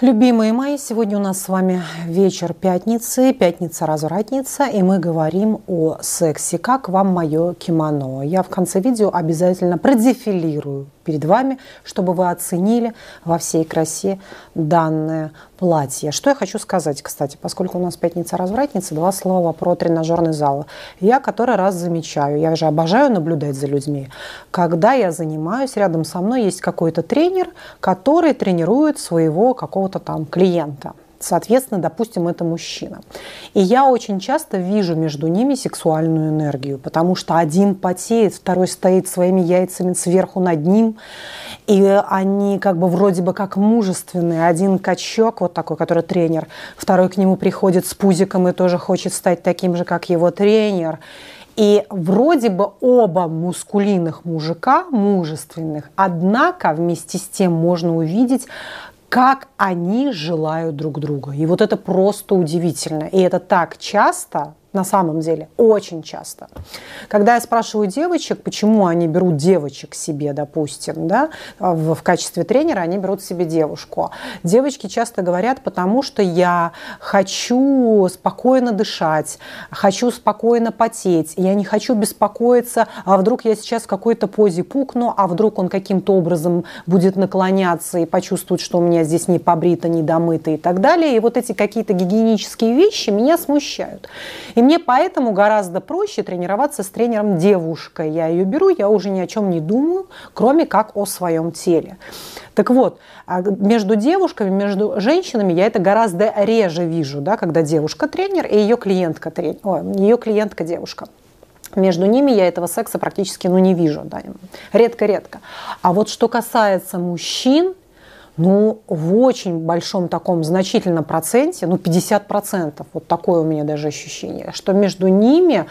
Любимые мои, сегодня у нас с вами вечер пятницы, пятница-развратница, и мы говорим о сексе. Как вам мое кимоно? Я в конце видео обязательно продефилирую перед вами, чтобы вы оценили во всей красе данное платье. Что я хочу сказать, кстати, поскольку у нас пятница-развратница, два слова про тренажерный зал. Я который раз замечаю, я же обожаю наблюдать за людьми, когда я занимаюсь, рядом со мной есть какой-то тренер, который тренирует своего какого-то там клиента. Соответственно, допустим, это мужчина. И я очень часто вижу между ними сексуальную энергию, потому что один потеет, второй стоит своими яйцами сверху над ним, и они как бы вроде бы как мужественные. Один качок, вот такой, который тренер, второй к нему приходит с пузиком и тоже хочет стать таким же, как его тренер. И вроде бы оба мускулинных мужика, мужественных, однако вместе с тем можно увидеть, как они желают друг друга. И вот это просто удивительно. И это так часто, на самом деле, очень часто. Когда я спрашиваю девочек, почему они берут девочек себе, допустим, да, в, в качестве тренера, они берут себе девушку. Девочки часто говорят, потому что я хочу спокойно дышать, хочу спокойно потеть, я не хочу беспокоиться, а вдруг я сейчас в какой-то позе пукну, а вдруг он каким-то образом будет наклоняться и почувствует, что у меня здесь не побрито, не домыто и так далее. И вот эти какие-то гигиенические вещи меня смущают. И мне поэтому гораздо проще тренироваться с тренером девушкой. Я ее беру, я уже ни о чем не думаю, кроме как о своем теле. Так вот, а между девушками, между женщинами я это гораздо реже вижу, да, когда девушка тренер и ее клиентка тренер, о, ее клиентка девушка. Между ними я этого секса практически ну, не вижу. Да, редко-редко. А вот что касается мужчин, ну, в очень большом таком значительном проценте, ну, 50%, вот такое у меня даже ощущение, что между ними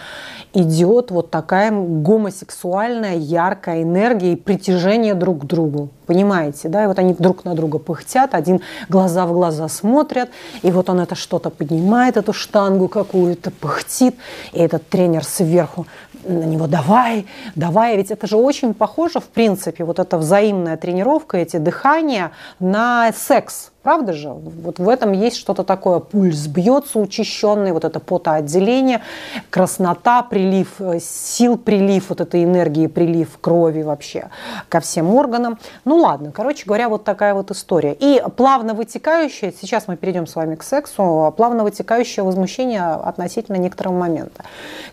идет вот такая гомосексуальная яркая энергия и притяжение друг к другу. Понимаете, да? И вот они друг на друга пыхтят, один глаза в глаза смотрят, и вот он это что-то поднимает, эту штангу какую-то, пыхтит, и этот тренер сверху на него давай, давай. Ведь это же очень похоже, в принципе, вот эта взаимная тренировка, эти дыхания на секс. Правда же? Вот в этом есть что-то такое. Пульс бьется учащенный, вот это потоотделение, краснота, прилив э, сил, прилив вот этой энергии, прилив крови вообще ко всем органам. Ну ладно, короче говоря, вот такая вот история. И плавно вытекающее, сейчас мы перейдем с вами к сексу, плавно вытекающее возмущение относительно некоторого момента.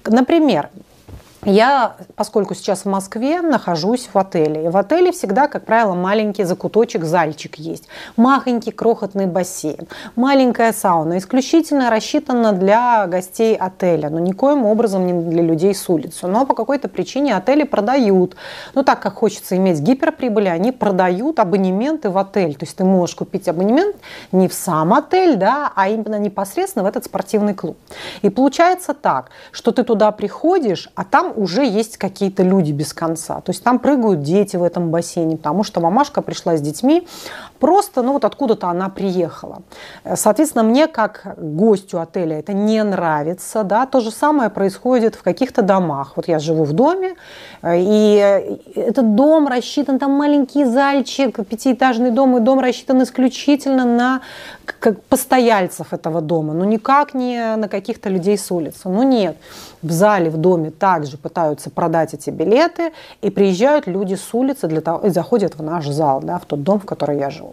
Например, я, поскольку сейчас в Москве, нахожусь в отеле. И в отеле всегда, как правило, маленький закуточек, зальчик есть. Махонький крохотный бассейн. Маленькая сауна. Исключительно рассчитана для гостей отеля. Но никоим образом не для людей с улицы. Но по какой-то причине отели продают. Ну, так как хочется иметь гиперприбыли, они продают абонементы в отель. То есть ты можешь купить абонемент не в сам отель, да, а именно непосредственно в этот спортивный клуб. И получается так, что ты туда приходишь, а там уже есть какие-то люди без конца. То есть там прыгают дети в этом бассейне, потому что мамашка пришла с детьми, просто, ну вот откуда-то она приехала. Соответственно, мне как гостю отеля это не нравится, да, то же самое происходит в каких-то домах. Вот я живу в доме, и этот дом рассчитан, там маленький зальчик, пятиэтажный дом, и дом рассчитан исключительно на как постояльцев этого дома, но никак не на каких-то людей с улицы. Ну нет, в зале, в доме также пытаются продать эти билеты, и приезжают люди с улицы для того, и заходят в наш зал, да, в тот дом, в который я живу.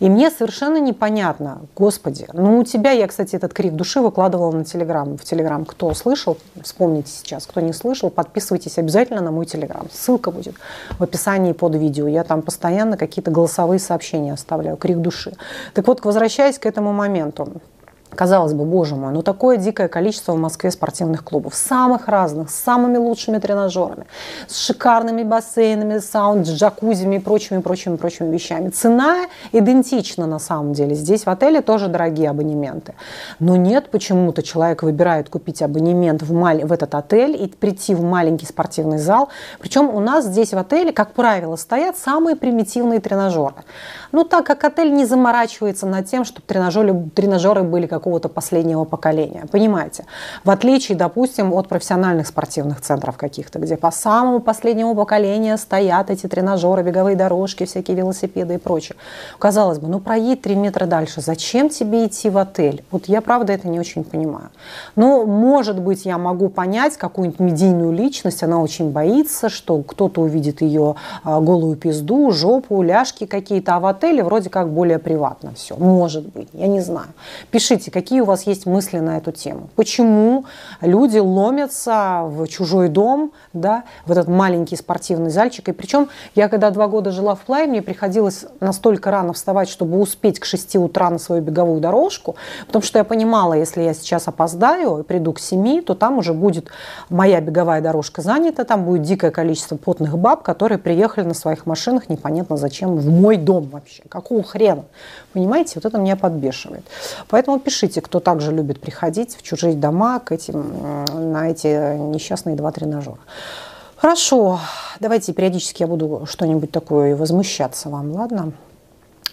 И мне совершенно непонятно, господи, ну у тебя, я, кстати, этот крик души выкладывала на Телеграм, в Телеграм, кто слышал, вспомните сейчас, кто не слышал, подписывайтесь обязательно на мой Телеграм, ссылка будет в описании под видео, я там постоянно какие-то голосовые сообщения оставляю, крик души. Так вот, возвращаясь к этому моменту, Казалось бы, боже мой, ну такое дикое количество в Москве спортивных клубов, самых разных, с самыми лучшими тренажерами, с шикарными бассейнами, саунд, с джакузями и прочими, прочими, прочими вещами. Цена идентична на самом деле. Здесь в отеле тоже дорогие абонементы. Но нет, почему-то человек выбирает купить абонемент в, маль... в этот отель и прийти в маленький спортивный зал. Причем у нас здесь в отеле, как правило, стоят самые примитивные тренажеры. Ну так как отель не заморачивается над тем, чтобы тренажеры, тренажеры были как какого-то последнего поколения. Понимаете? В отличие, допустим, от профессиональных спортивных центров каких-то, где по самому последнему поколению стоят эти тренажеры, беговые дорожки, всякие велосипеды и прочее. Казалось бы, ну проедь три метра дальше, зачем тебе идти в отель? Вот я, правда, это не очень понимаю. Но, может быть, я могу понять какую-нибудь медийную личность, она очень боится, что кто-то увидит ее а, голую пизду, жопу, ляжки какие-то, а в отеле вроде как более приватно все. Может быть, я не знаю. Пишите, какие у вас есть мысли на эту тему. Почему люди ломятся в чужой дом, да, в этот маленький спортивный зальчик. И причем я, когда два года жила в Плай, мне приходилось настолько рано вставать, чтобы успеть к 6 утра на свою беговую дорожку, потому что я понимала, если я сейчас опоздаю и приду к 7, то там уже будет моя беговая дорожка занята, там будет дикое количество потных баб, которые приехали на своих машинах непонятно зачем в мой дом вообще. Какого хрена? Понимаете, вот это меня подбешивает. Поэтому пишите, кто также любит приходить в чужие дома к этим, на эти несчастные два тренажера. Хорошо, давайте периодически я буду что-нибудь такое возмущаться вам, ладно?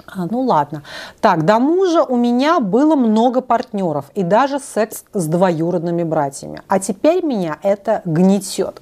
А, ну ладно. Так, до мужа у меня было много партнеров и даже секс с двоюродными братьями. А теперь меня это гнетет.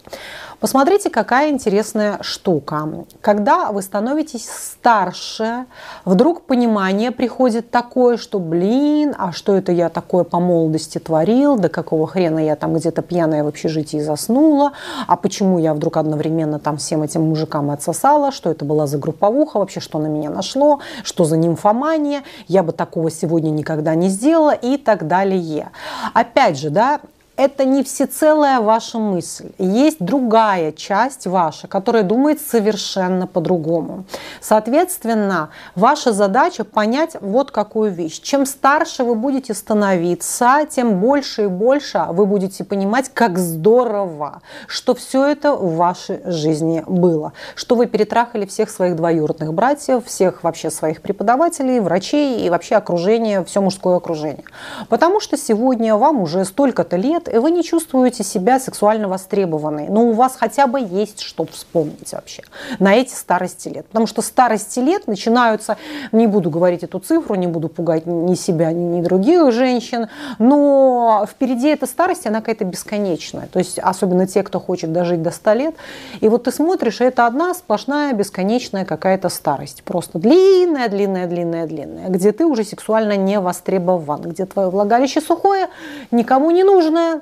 Посмотрите, какая интересная штука. Когда вы становитесь старше, вдруг понимание приходит такое, что, блин, а что это я такое по молодости творил, да какого хрена я там где-то пьяная в общежитии заснула, а почему я вдруг одновременно там всем этим мужикам отсосала, что это была за групповуха, вообще? Что на меня нашло, что за нимфомания, я бы такого сегодня никогда не сделала и так далее. Опять же, да, это не всецелая ваша мысль. Есть другая часть ваша, которая думает совершенно по-другому. Соответственно, ваша задача понять вот какую вещь. Чем старше вы будете становиться, тем больше и больше вы будете понимать, как здорово, что все это в вашей жизни было. Что вы перетрахали всех своих двоюродных братьев, всех вообще своих преподавателей, врачей и вообще окружение, все мужское окружение. Потому что сегодня вам уже столько-то лет, и вы не чувствуете себя сексуально востребованной, но у вас хотя бы есть что вспомнить вообще на эти старости лет. Потому что старости лет начинаются, не буду говорить эту цифру, не буду пугать ни себя, ни других женщин, но впереди эта старость, она какая-то бесконечная. То есть особенно те, кто хочет дожить до 100 лет. И вот ты смотришь, это одна сплошная бесконечная какая-то старость. Просто длинная, длинная, длинная, длинная, где ты уже сексуально не востребован, где твое влагалище сухое, никому не нужное,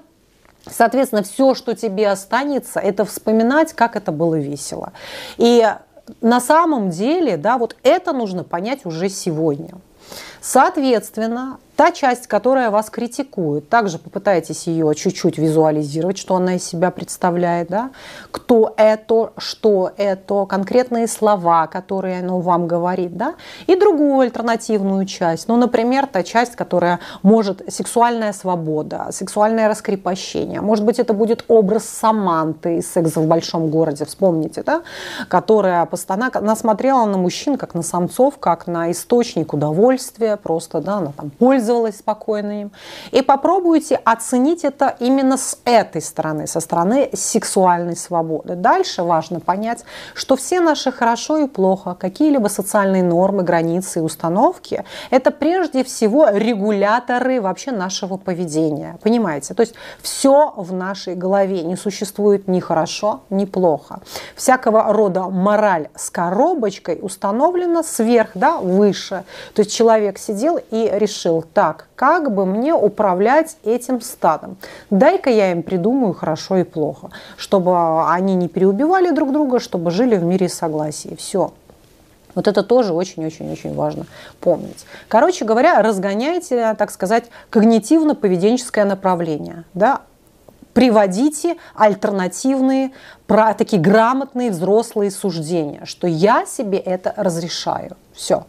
Соответственно, все, что тебе останется, это вспоминать, как это было весело. И на самом деле, да, вот это нужно понять уже сегодня. Соответственно, Та часть, которая вас критикует, также попытайтесь ее чуть-чуть визуализировать, что она из себя представляет, да? кто это, что это, конкретные слова, которые оно вам говорит, да? и другую альтернативную часть, ну, например, та часть, которая может сексуальная свобода, сексуальное раскрепощение, может быть, это будет образ Саманты из «Секса в большом городе», вспомните, да? которая постоянно она смотрела на мужчин как на самцов, как на источник удовольствия, просто, да, она там пользуется пользовалась спокойно им. И попробуйте оценить это именно с этой стороны, со стороны сексуальной свободы. Дальше важно понять, что все наши хорошо и плохо, какие-либо социальные нормы, границы и установки, это прежде всего регуляторы вообще нашего поведения. Понимаете? То есть все в нашей голове не существует ни хорошо, ни плохо. Всякого рода мораль с коробочкой установлена сверх, да, выше. То есть человек сидел и решил, так, как бы мне управлять этим стадом? Дай-ка я им придумаю хорошо и плохо, чтобы они не переубивали друг друга, чтобы жили в мире и согласии. Все. Вот это тоже очень-очень-очень важно помнить. Короче говоря, разгоняйте, так сказать, когнитивно-поведенческое направление. Да? Приводите альтернативные, такие грамотные взрослые суждения, что я себе это разрешаю. Все.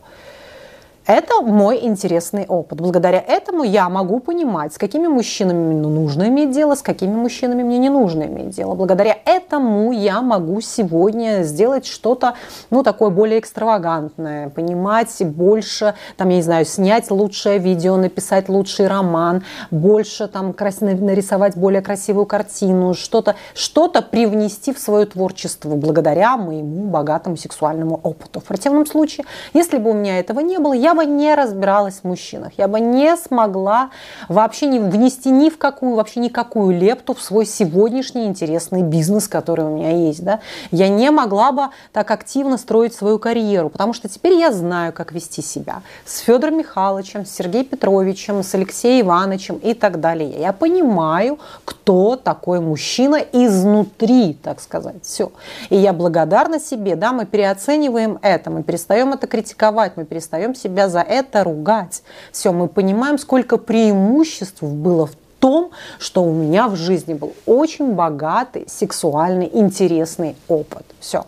Это мой интересный опыт. Благодаря этому я могу понимать, с какими мужчинами мне нужно иметь дело, с какими мужчинами мне не нужно иметь дело. Благодаря этому я могу сегодня сделать что-то, ну, такое более экстравагантное, понимать больше, там, я не знаю, снять лучшее видео, написать лучший роман, больше там крас... нарисовать более красивую картину, что-то что привнести в свое творчество благодаря моему богатому сексуальному опыту. В противном случае, если бы у меня этого не было, я бы не разбиралась в мужчинах, я бы не смогла вообще не внести ни в какую, вообще никакую лепту в свой сегодняшний интересный бизнес, который у меня есть. Да? Я не могла бы так активно строить свою карьеру, потому что теперь я знаю, как вести себя с Федором Михайловичем, с Сергеем Петровичем, с Алексеем Ивановичем и так далее. Я понимаю, кто такой мужчина изнутри, так сказать. Все. И я благодарна себе, да, мы переоцениваем это, мы перестаем это критиковать, мы перестаем себя за это ругать. Все, мы понимаем, сколько преимуществ было в том, что у меня в жизни был очень богатый, сексуальный, интересный опыт. Все.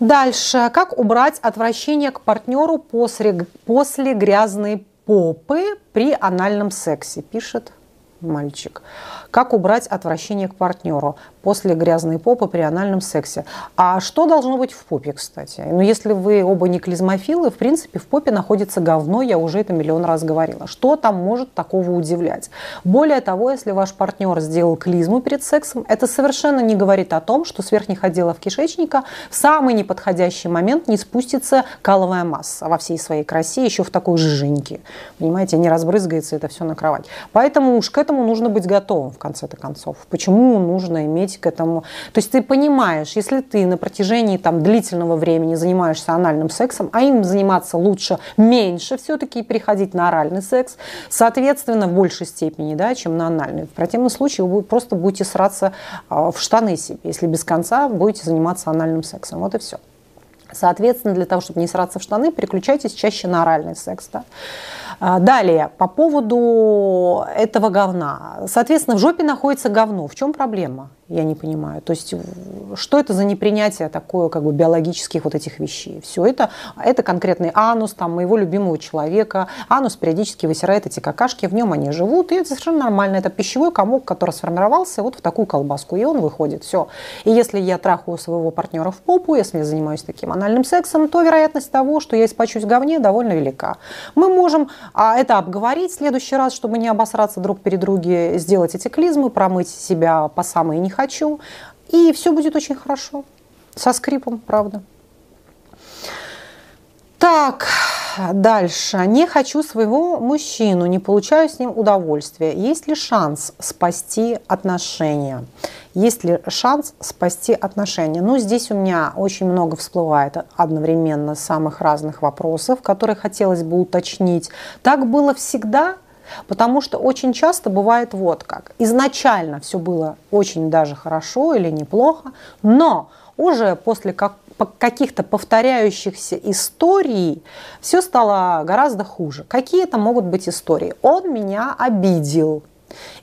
Дальше. Как убрать отвращение к партнеру после, после грязной попы при анальном сексе, пишет мальчик. Как убрать отвращение к партнеру после грязной попы при анальном сексе? А что должно быть в попе, кстати? Ну, если вы оба не клизмофилы, в принципе, в попе находится говно, я уже это миллион раз говорила. Что там может такого удивлять? Более того, если ваш партнер сделал клизму перед сексом, это совершенно не говорит о том, что с верхних отделов кишечника в самый неподходящий момент не спустится каловая масса во всей своей красе, еще в такой жиженьке. Понимаете, не разбрызгается это все на кровать. Поэтому уж к этому нужно быть готовым в конце-то концов. Почему нужно иметь к этому... То есть ты понимаешь, если ты на протяжении там, длительного времени занимаешься анальным сексом, а им заниматься лучше меньше все-таки и переходить на оральный секс, соответственно, в большей степени, да, чем на анальный. В противном случае вы просто будете сраться а, в штаны себе, если без конца будете заниматься анальным сексом. Вот и все. Соответственно, для того, чтобы не сраться в штаны, переключайтесь чаще на оральный секс. Да? А, далее, по поводу этого говна. Соответственно, в жопе находится говно. В чем проблема? я не понимаю. То есть что это за непринятие такое как бы биологических вот этих вещей? Все это, это конкретный анус там, моего любимого человека. Анус периодически высирает эти какашки, в нем они живут, и это совершенно нормально. Это пищевой комок, который сформировался вот в такую колбаску, и он выходит. Все. И если я трахаю своего партнера в попу, если я занимаюсь таким анальным сексом, то вероятность того, что я испачусь в говне, довольно велика. Мы можем а, это обговорить в следующий раз, чтобы не обосраться друг перед другом, сделать эти клизмы, промыть себя по самой не хочу. И все будет очень хорошо. Со скрипом, правда. Так, дальше. Не хочу своего мужчину, не получаю с ним удовольствия. Есть ли шанс спасти отношения? Есть ли шанс спасти отношения? Ну, здесь у меня очень много всплывает одновременно самых разных вопросов, которые хотелось бы уточнить. Так было всегда Потому что очень часто бывает вот как. Изначально все было очень даже хорошо или неплохо, но уже после как, каких-то повторяющихся историй все стало гораздо хуже. Какие это могут быть истории? Он меня обидел.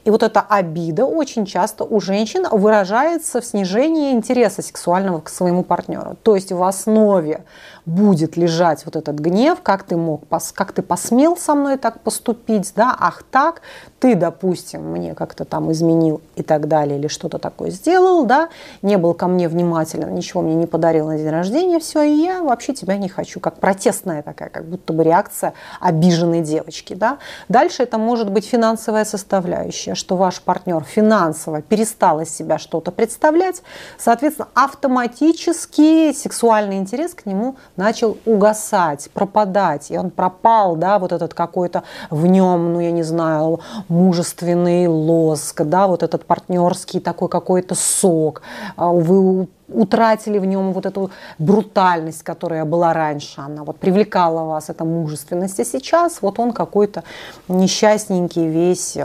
И вот эта обида очень часто у женщин выражается в снижении интереса сексуального к своему партнеру. То есть в основе будет лежать вот этот гнев, как ты мог, как ты посмел со мной так поступить, да, ах так, ты, допустим, мне как-то там изменил и так далее, или что-то такое сделал, да, не был ко мне внимателен, ничего мне не подарил на день рождения, все, и я вообще тебя не хочу, как протестная такая, как будто бы реакция обиженной девочки, да. Дальше это может быть финансовая составляющая, что ваш партнер финансово перестал из себя что-то представлять, соответственно, автоматически сексуальный интерес к нему начал угасать, пропадать, и он пропал, да, вот этот какой-то в нем, ну, я не знаю, мужественный лоск, да, вот этот партнерский такой какой-то сок, а, вы утратили в нем вот эту брутальность, которая была раньше, она вот привлекала вас, эта мужественность, а сейчас вот он какой-то несчастненький весь,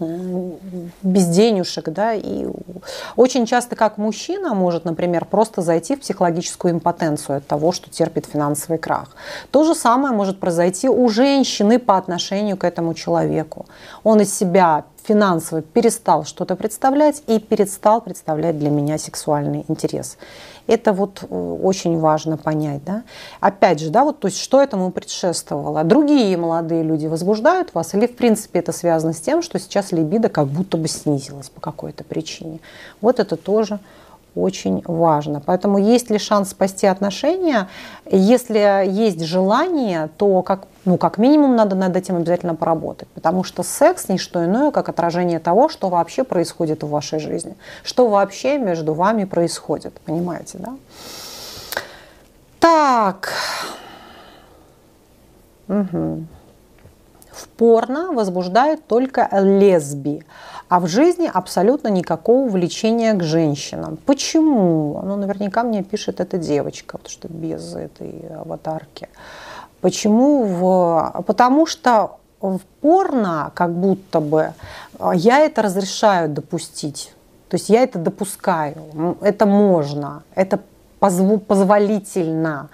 без денежек, да, и очень часто как мужчина может, например, просто зайти в психологическую импотенцию от того, что терпит финансовый крах. То же самое может произойти у женщины по отношению к этому человеку. Он из себя финансово перестал что-то представлять и перестал представлять для меня сексуальный интерес. Это вот э, очень важно понять. Да? Опять же, да, вот, то есть, что этому предшествовало? Другие молодые люди возбуждают вас или, в принципе, это связано с тем, что сейчас либидо как будто бы снизилась по какой-то причине? Вот это тоже очень важно. Поэтому есть ли шанс спасти отношения? Если есть желание, то как, ну, как минимум надо над этим обязательно поработать. Потому что секс не что иное, как отражение того, что вообще происходит в вашей жизни. Что вообще между вами происходит. Понимаете, да? Так. Угу. В порно возбуждает только лесби, а в жизни абсолютно никакого влечения к женщинам. Почему? Ну, наверняка мне пишет эта девочка, потому что без этой аватарки. Почему? В... Потому что в порно как будто бы я это разрешаю допустить. То есть я это допускаю, это можно, это позволительно.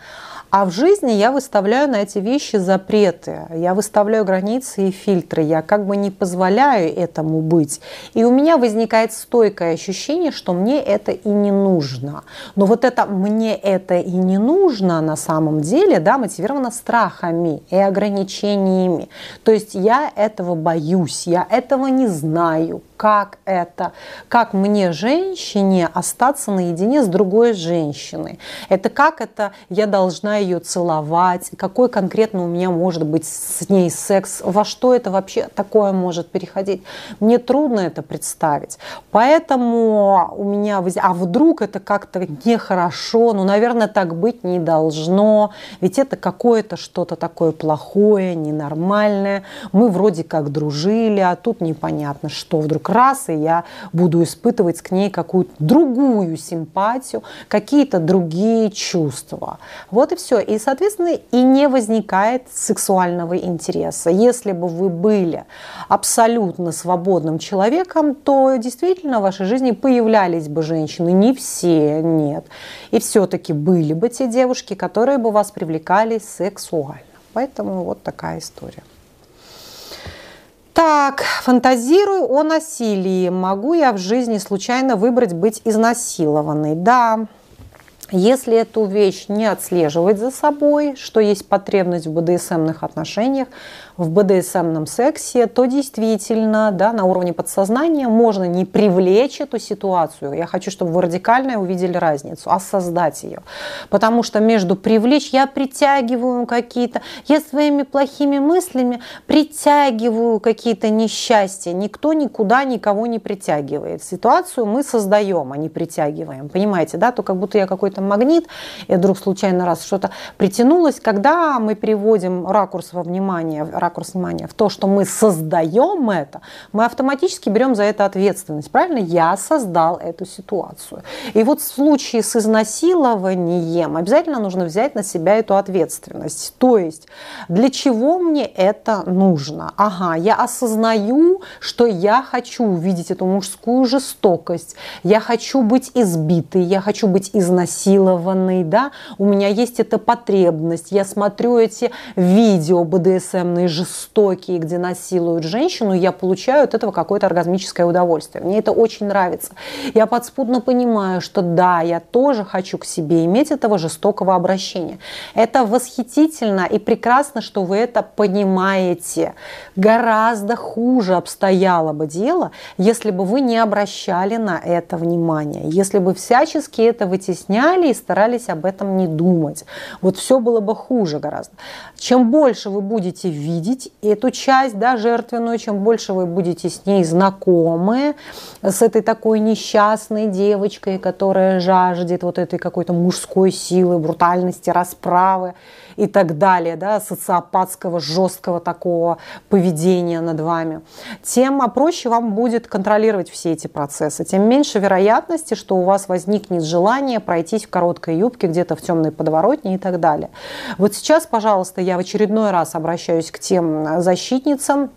А в жизни я выставляю на эти вещи запреты, я выставляю границы и фильтры, я как бы не позволяю этому быть. И у меня возникает стойкое ощущение, что мне это и не нужно. Но вот это «мне это и не нужно» на самом деле да, мотивировано страхами и ограничениями. То есть я этого боюсь, я этого не знаю, как это, как мне, женщине, остаться наедине с другой женщиной. Это как это я должна ее целовать, какой конкретно у меня может быть с ней секс, во что это вообще такое может переходить. Мне трудно это представить. Поэтому у меня, а вдруг это как-то нехорошо, ну, наверное, так быть не должно, ведь это какое-то что-то такое плохое, ненормальное. Мы вроде как дружили, а тут непонятно, что вдруг раз, и я буду испытывать к ней какую-то другую симпатию, какие-то другие чувства. Вот и все. И, соответственно, и не возникает сексуального интереса. Если бы вы были абсолютно свободным человеком, то действительно в вашей жизни появлялись бы женщины. Не все, нет. И все-таки были бы те девушки, которые бы вас привлекали сексуально. Поэтому вот такая история. Так, фантазирую о насилии. Могу я в жизни случайно выбрать быть изнасилованной? Да, если эту вещь не отслеживать за собой, что есть потребность в БДСМных отношениях, в БДСМном сексе, то действительно да, на уровне подсознания можно не привлечь эту ситуацию. Я хочу, чтобы вы радикально увидели разницу, а создать ее. Потому что между привлечь я притягиваю какие-то, я своими плохими мыслями притягиваю какие-то несчастья. Никто никуда никого не притягивает. Ситуацию мы создаем, а не притягиваем. Понимаете, да? То как будто я какой-то магнит, и вдруг случайно раз что-то притянулось. Когда мы приводим ракурс во внимание, ракурс внимания в то, что мы создаем это, мы автоматически берем за это ответственность. Правильно? Я создал эту ситуацию. И вот в случае с изнасилованием обязательно нужно взять на себя эту ответственность. То есть, для чего мне это нужно? Ага, я осознаю, что я хочу увидеть эту мужскую жестокость, я хочу быть избитой, я хочу быть изнасилованной, да, у меня есть эта потребность, я смотрю эти видео БДСМные жестокие, где насилуют женщину, я получаю от этого какое-то оргазмическое удовольствие. Мне это очень нравится. Я подспудно понимаю, что да, я тоже хочу к себе иметь этого жестокого обращения. Это восхитительно и прекрасно, что вы это понимаете. Гораздо хуже обстояло бы дело, если бы вы не обращали на это внимание, если бы всячески это вытесняли и старались об этом не думать. Вот все было бы хуже гораздо. Чем больше вы будете видеть, видеть эту часть да, жертвенную, чем больше вы будете с ней знакомы, с этой такой несчастной девочкой, которая жаждет вот этой какой-то мужской силы, брутальности, расправы и так далее, да, социопатского, жесткого такого поведения над вами, тем проще вам будет контролировать все эти процессы, тем меньше вероятности, что у вас возникнет желание пройтись в короткой юбке где-то в темной подворотне и так далее. Вот сейчас, пожалуйста, я в очередной раз обращаюсь к тем защитницам,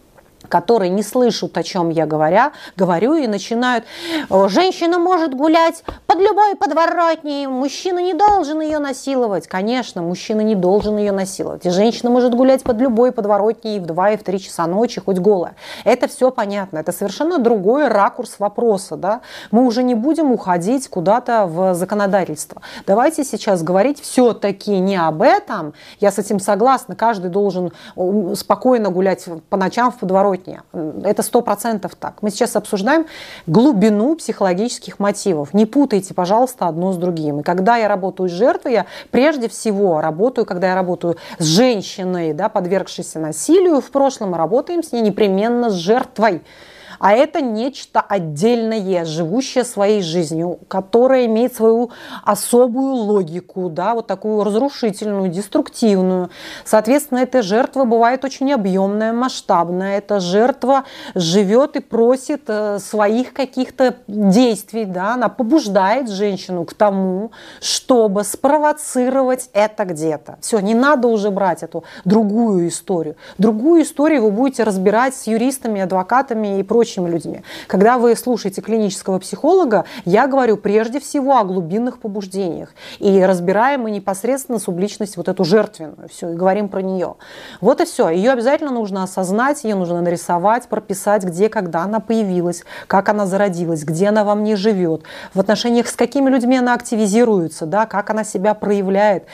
которые не слышат, о чем я говоря, говорю, и начинают, женщина может гулять под любой подворотней, мужчина не должен ее насиловать. Конечно, мужчина не должен ее насиловать. И женщина может гулять под любой подворотней в 2 и в 3 часа ночи, хоть голая. Это все понятно. Это совершенно другой ракурс вопроса. Да? Мы уже не будем уходить куда-то в законодательство. Давайте сейчас говорить все-таки не об этом. Я с этим согласна. Каждый должен спокойно гулять по ночам в подворотне подворотни. Это сто процентов так. Мы сейчас обсуждаем глубину психологических мотивов. Не путайте, пожалуйста, одно с другим. И когда я работаю с жертвой, я прежде всего работаю, когда я работаю с женщиной, да, подвергшейся насилию в прошлом, работаем с ней непременно с жертвой А это нечто отдельное, живущее своей жизнью, которое имеет свою особую логику, да, вот такую разрушительную, деструктивную. Соответственно, эта жертва бывает очень объемная, масштабная. Эта жертва живет и просит э, своих каких-то действий, да, она побуждает женщину к тому, чтобы спровоцировать это где-то. Все, не надо уже брать эту другую историю. Другую историю вы будете разбирать с юристами, адвокатами и прочими людьми. Когда вы слушаете клинического психолога, я говорю прежде всего о глубинных побуждениях. И разбираем мы непосредственно субличность вот эту жертвенную. Все, и говорим про нее. Вот и все. Ее обязательно нужно осознать, ее нужно нарисовать, прописать, где, когда она появилась, как она зародилась, где она во мне живет, в отношениях с какими людьми она активизируется, да, как она себя проявляет,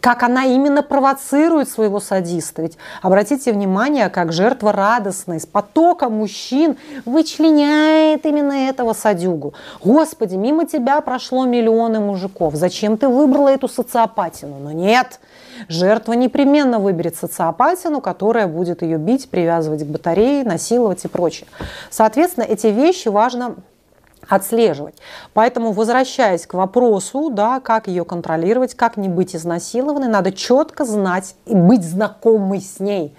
как она именно провоцирует своего садиста. Ведь обратите внимание, как жертва радостная, с потока мужчин вычленяет именно этого садюгу. Господи, мимо тебя прошло миллионы мужиков. Зачем ты выбрала эту социопатину? Но нет, жертва непременно выберет социопатину, которая будет ее бить, привязывать к батарее, насиловать и прочее. Соответственно, эти вещи важно отслеживать. Поэтому, возвращаясь к вопросу, да, как ее контролировать, как не быть изнасилованной, надо четко знать и быть знакомой с ней.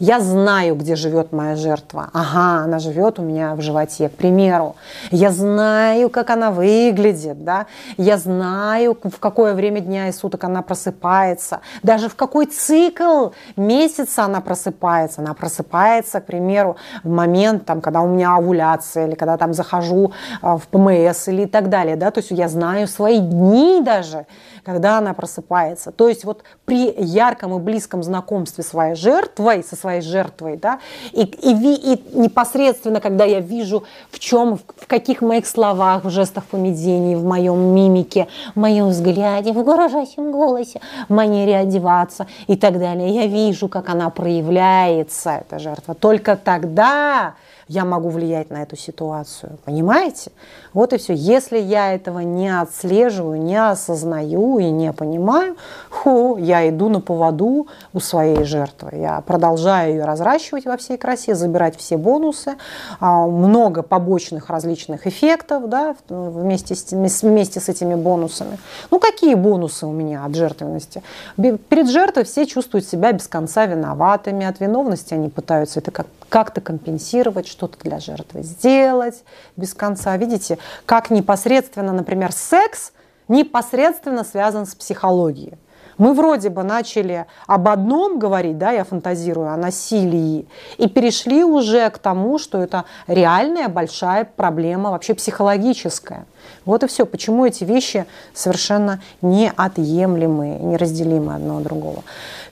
Я знаю, где живет моя жертва. Ага, она живет у меня в животе, к примеру. Я знаю, как она выглядит, да. Я знаю, в какое время дня и суток она просыпается. Даже в какой цикл месяца она просыпается. Она просыпается, к примеру, в момент, там, когда у меня овуляция, или когда там захожу а, в ПМС или и так далее, да. То есть я знаю свои дни даже, когда она просыпается. То есть вот при ярком и близком знакомстве своей жертвой, со своей жертвой, да, и, и, и непосредственно, когда я вижу, в чем, в каких моих словах, в жестах поведения, в моем мимике, в моем взгляде, в угрожающем голосе, в манере одеваться и так далее, я вижу, как она проявляется, эта жертва. Только тогда я могу влиять на эту ситуацию. Понимаете? Вот и все. Если я этого не отслеживаю, не осознаю и не понимаю, ху, я иду на поводу у своей жертвы. Я продолжаю ее разращивать во всей красе, забирать все бонусы, а, много побочных различных эффектов да, вместе, с, вместе с этими бонусами. Ну, какие бонусы у меня от жертвенности? Перед жертвой все чувствуют себя без конца виноватыми. От виновности они пытаются это как как-то компенсировать, что-то для жертвы сделать без конца. Видите, как непосредственно, например, секс непосредственно связан с психологией. Мы вроде бы начали об одном говорить, да, я фантазирую, о насилии, и перешли уже к тому, что это реальная большая проблема, вообще психологическая. Вот и все. Почему эти вещи совершенно неотъемлемые, неразделимы одно от другого.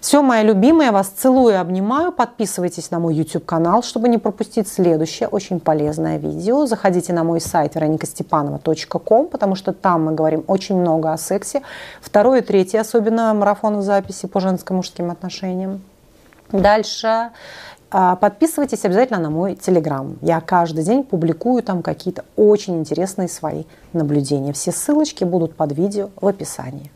Все, мои любимые, вас целую обнимаю. Подписывайтесь на мой YouTube-канал, чтобы не пропустить следующее очень полезное видео. Заходите на мой сайт вероникастепанова.ком, потому что там мы говорим очень много о сексе. Второе и третье, особенно марафон в записи по женско-мужским отношениям. Дальше подписывайтесь обязательно на мой телеграм. Я каждый день публикую там какие-то очень интересные свои наблюдения. Все ссылочки будут под видео в описании.